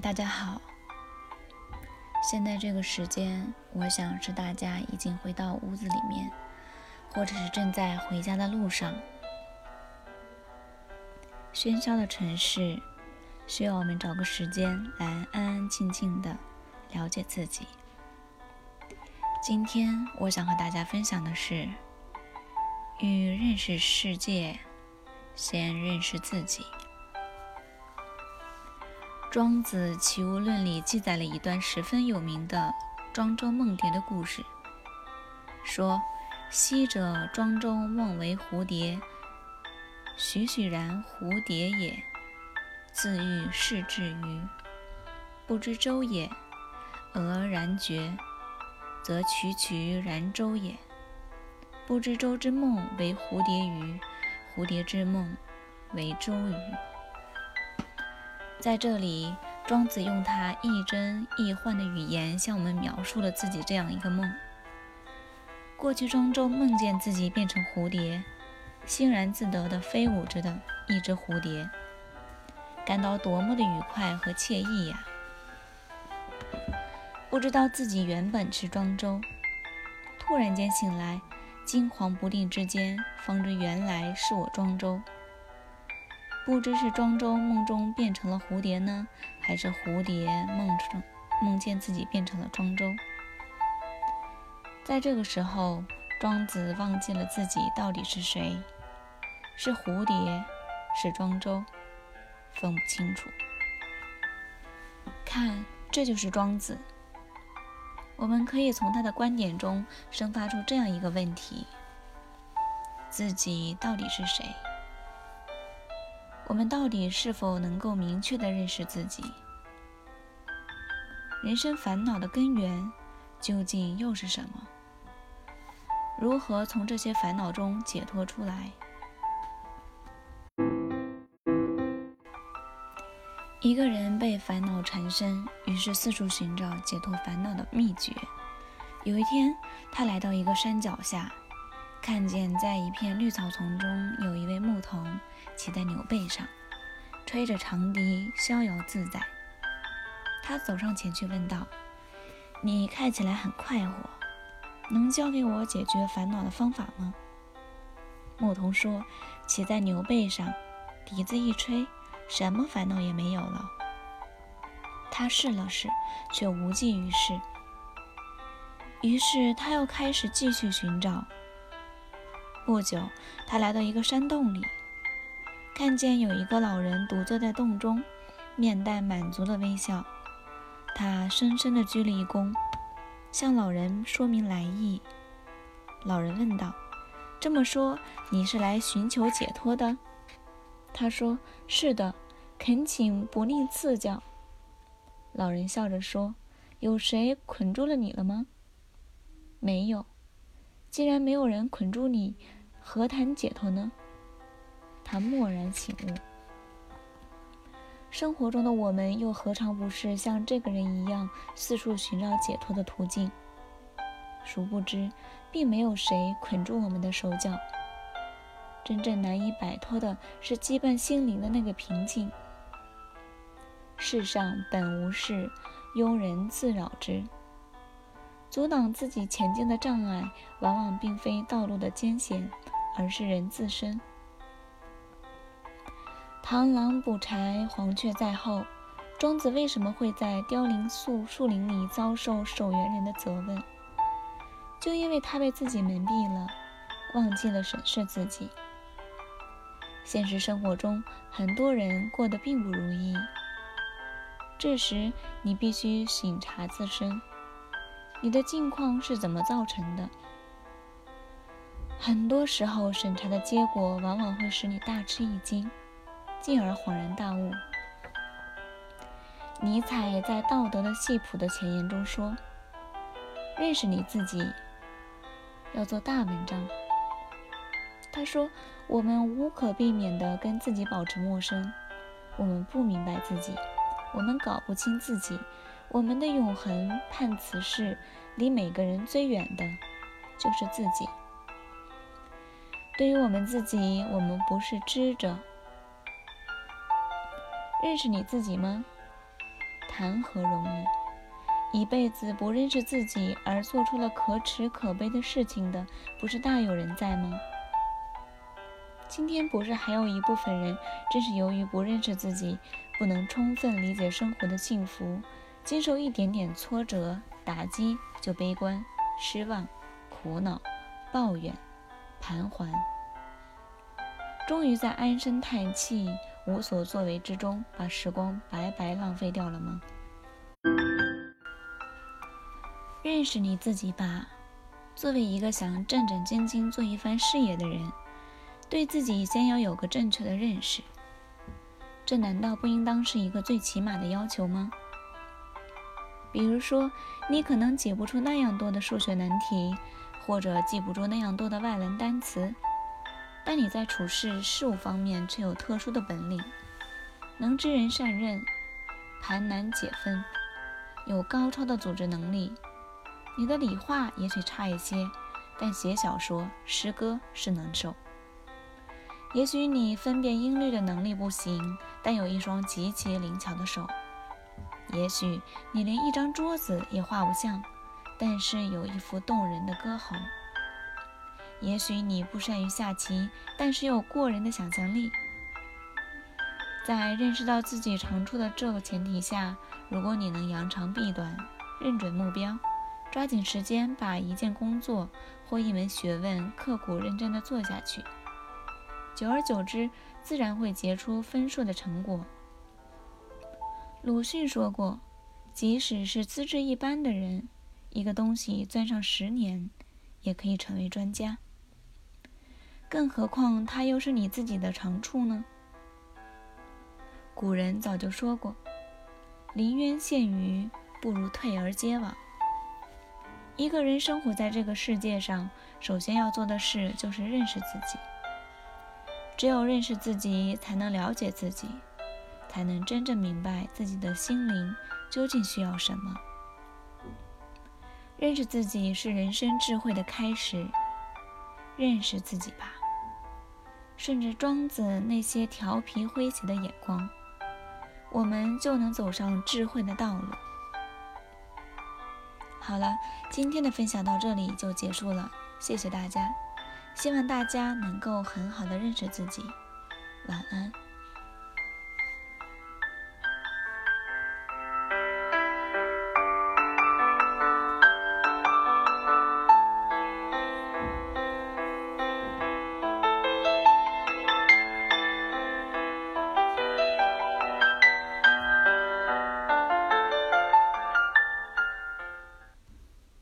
大家好。现在这个时间，我想是大家已经回到屋子里面，或者是正在回家的路上。喧嚣的城市，需要我们找个时间来安安静静的了解自己。今天我想和大家分享的是，欲认识世界，先认识自己。庄子《齐物论》里记载了一段十分有名的庄周梦蝶的故事，说：“昔者庄周梦为蝴蝶，栩栩然蝴蝶也，自欲视之于，不知周也，俄然觉，则曲曲然周也。不知周之梦为蝴蝶鱼，蝴蝶之梦为周鱼。”在这里，庄子用他亦真亦幻的语言向我们描述了自己这样一个梦。过去，庄周梦见自己变成蝴蝶，欣然自得地飞舞着的一只蝴蝶，感到多么的愉快和惬意呀！不知道自己原本是庄周，突然间醒来，惊惶不定之间，方知原来是我庄周。不知是庄周梦中变成了蝴蝶呢，还是蝴蝶梦中梦见自己变成了庄周。在这个时候，庄子忘记了自己到底是谁，是蝴蝶，是庄周，分不清楚。看，这就是庄子。我们可以从他的观点中生发出这样一个问题：自己到底是谁？我们到底是否能够明确的认识自己？人生烦恼的根源究竟又是什么？如何从这些烦恼中解脱出来？一个人被烦恼缠身，于是四处寻找解脱烦恼的秘诀。有一天，他来到一个山脚下。看见在一片绿草丛中有一位牧童骑在牛背上，吹着长笛，逍遥自在。他走上前去问道：“你看起来很快活，能教给我解决烦恼的方法吗？”牧童说：“骑在牛背上，笛子一吹，什么烦恼也没有了。”他试了试，却无济于事。于是他又开始继续寻找。不久，他来到一个山洞里，看见有一个老人独坐在洞中，面带满足的微笑。他深深地鞠了一躬，向老人说明来意。老人问道：“这么说，你是来寻求解脱的？”他说：“是的，恳请不吝赐教。”老人笑着说：“有谁捆住了你了吗？”“没有。”“既然没有人捆住你。”何谈解脱呢？他蓦然醒悟。生活中的我们又何尝不是像这个人一样，四处寻找解脱的途径？殊不知，并没有谁捆住我们的手脚。真正难以摆脱的是羁绊心灵的那个平静。世上本无事，庸人自扰之。阻挡自己前进的障碍，往往并非道路的艰险。而是人自身。螳螂捕蝉，黄雀在后。庄子为什么会在凋零树树林里遭受守园人的责问？就因为他被自己蒙蔽了，忘记了审视自己。现实生活中，很多人过得并不如意。这时，你必须醒察自身，你的境况是怎么造成的？很多时候，审查的结果往往会使你大吃一惊，进而恍然大悟。尼采在《道德的系谱》的前言中说：“认识你自己，要做大文章。”他说：“我们无可避免地跟自己保持陌生，我们不明白自己，我们搞不清自己，我们的永恒判词是：离每个人最远的，就是自己。”对于我们自己，我们不是知者。认识你自己吗？谈何容易？一辈子不认识自己而做出了可耻可悲的事情的，不是大有人在吗？今天不是还有一部分人，正是由于不认识自己，不能充分理解生活的幸福，经受一点点挫折打击就悲观、失望、苦恼、抱怨、盘桓，终于在唉声叹气、无所作为之中，把时光白白浪费掉了吗？认识你自己吧，作为一个想战战兢兢做一番事业的人。对自己先要有个正确的认识，这难道不应当是一个最起码的要求吗？比如说，你可能解不出那样多的数学难题，或者记不住那样多的外文单词，但你在处事事务方面却有特殊的本领，能知人善任，盘难解纷，有高超的组织能力。你的理化也许差一些，但写小说、诗歌是能手。也许你分辨音律的能力不行，但有一双极其灵巧的手。也许你连一张桌子也画不像，但是有一副动人的歌喉。也许你不善于下棋，但是有过人的想象力。在认识到自己长处的这个前提下，如果你能扬长避短，认准目标，抓紧时间把一件工作或一门学问刻苦认真地做下去。久而久之，自然会结出丰硕的成果。鲁迅说过：“即使是资质一般的人，一个东西钻上十年，也可以成为专家。更何况它又是你自己的长处呢？”古人早就说过：“临渊羡鱼，不如退而结网。”一个人生活在这个世界上，首先要做的事就是认识自己。只有认识自己，才能了解自己，才能真正明白自己的心灵究竟需要什么。认识自己是人生智慧的开始。认识自己吧，顺着庄子那些调皮诙谐的眼光，我们就能走上智慧的道路。好了，今天的分享到这里就结束了，谢谢大家。希望大家能够很好的认识自己，晚安。